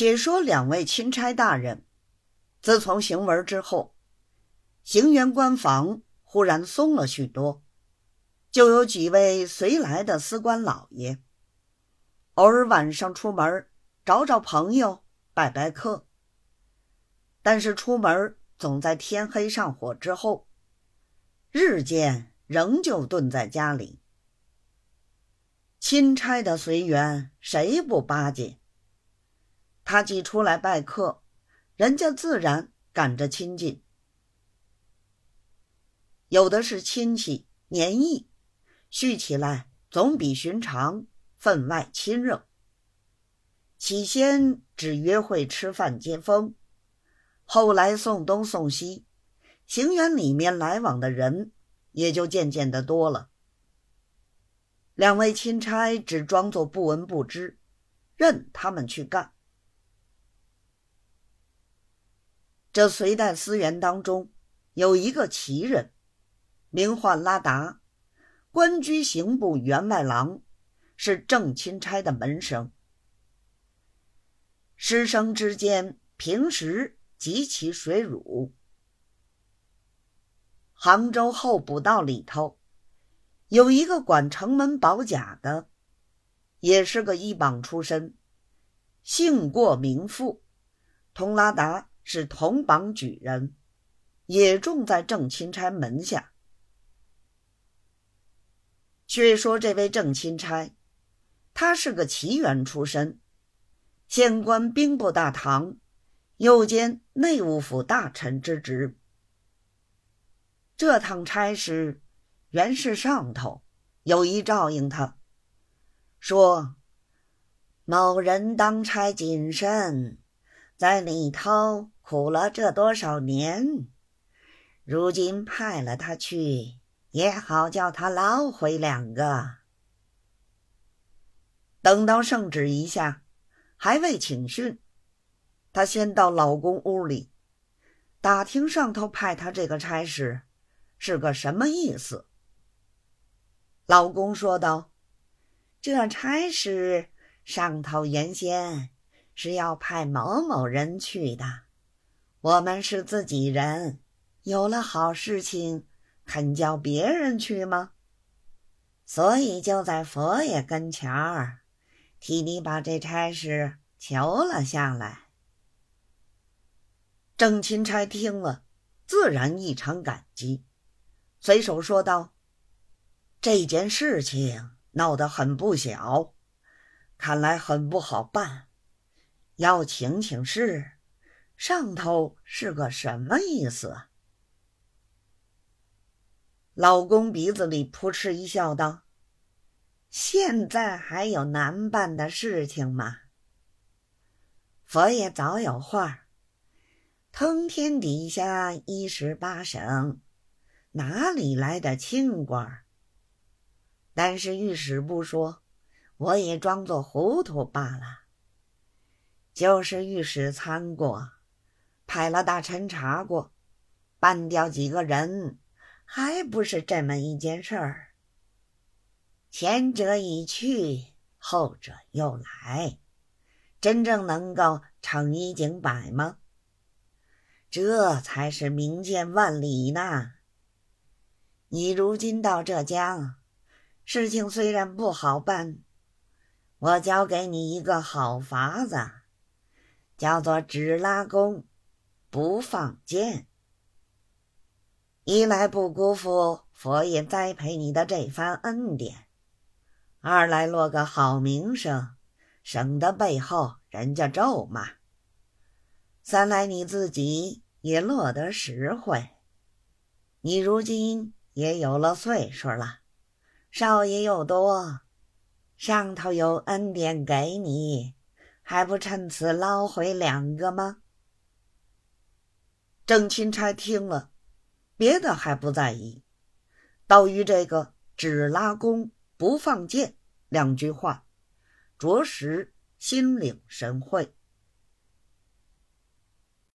且说两位钦差大人，自从行文之后，行辕官房忽然松了许多，就有几位随来的司官老爷，偶尔晚上出门找找朋友、拜拜客。但是出门总在天黑上火之后，日间仍旧蹲在家里。钦差的随员谁不巴结？他既出来拜客，人家自然赶着亲近。有的是亲戚年义，叙起来总比寻常分外亲热。起先只约会吃饭接风，后来送东送西，行辕里面来往的人也就渐渐的多了。两位钦差只装作不闻不知，任他们去干。这隋代思源当中，有一个奇人，名唤拉达，官居刑部员外郎，是正钦差的门生。师生之间平时极其水乳。杭州候补道里头，有一个管城门保甲的，也是个一榜出身，姓过名富，同拉达。是同榜举人，也种在郑钦差门下。却说这位郑钦差，他是个奇员出身，现官兵部大堂，又兼内务府大臣之职。这趟差事，原是上头有意照应他，说某人当差谨慎，在里头。苦了这多少年，如今派了他去，也好叫他捞回两个。等到圣旨一下，还未请训，他先到老公屋里，打听上头派他这个差事是个什么意思。老公说道：“这差事上头原先是要派某某人去的。”我们是自己人，有了好事情，肯叫别人去吗？所以就在佛爷跟前儿，替你把这差事求了下来。郑钦差听了，自然异常感激，随手说道：“这件事情闹得很不小，看来很不好办，要请请示。”上头是个什么意思？老公鼻子里扑哧一笑，道：“现在还有难办的事情吗？佛爷早有话，通天底下一十八省，哪里来的清官？但是御史不说，我也装作糊涂罢了。就是御史参过。”派了大臣查过，办掉几个人，还不是这么一件事儿。前者已去，后者又来，真正能够成一儆百吗？这才是明鉴万里呢。你如今到浙江，事情虽然不好办，我教给你一个好法子，叫做只拉弓。不放箭，一来不辜负佛爷栽培你的这番恩典，二来落个好名声，省得背后人家咒骂；三来你自己也落得实惠。你如今也有了岁数了，少爷又多，上头有恩典给你，还不趁此捞回两个吗？郑钦差听了，别的还不在意，倒于这个“只拉弓不放箭”两句话，着实心领神会。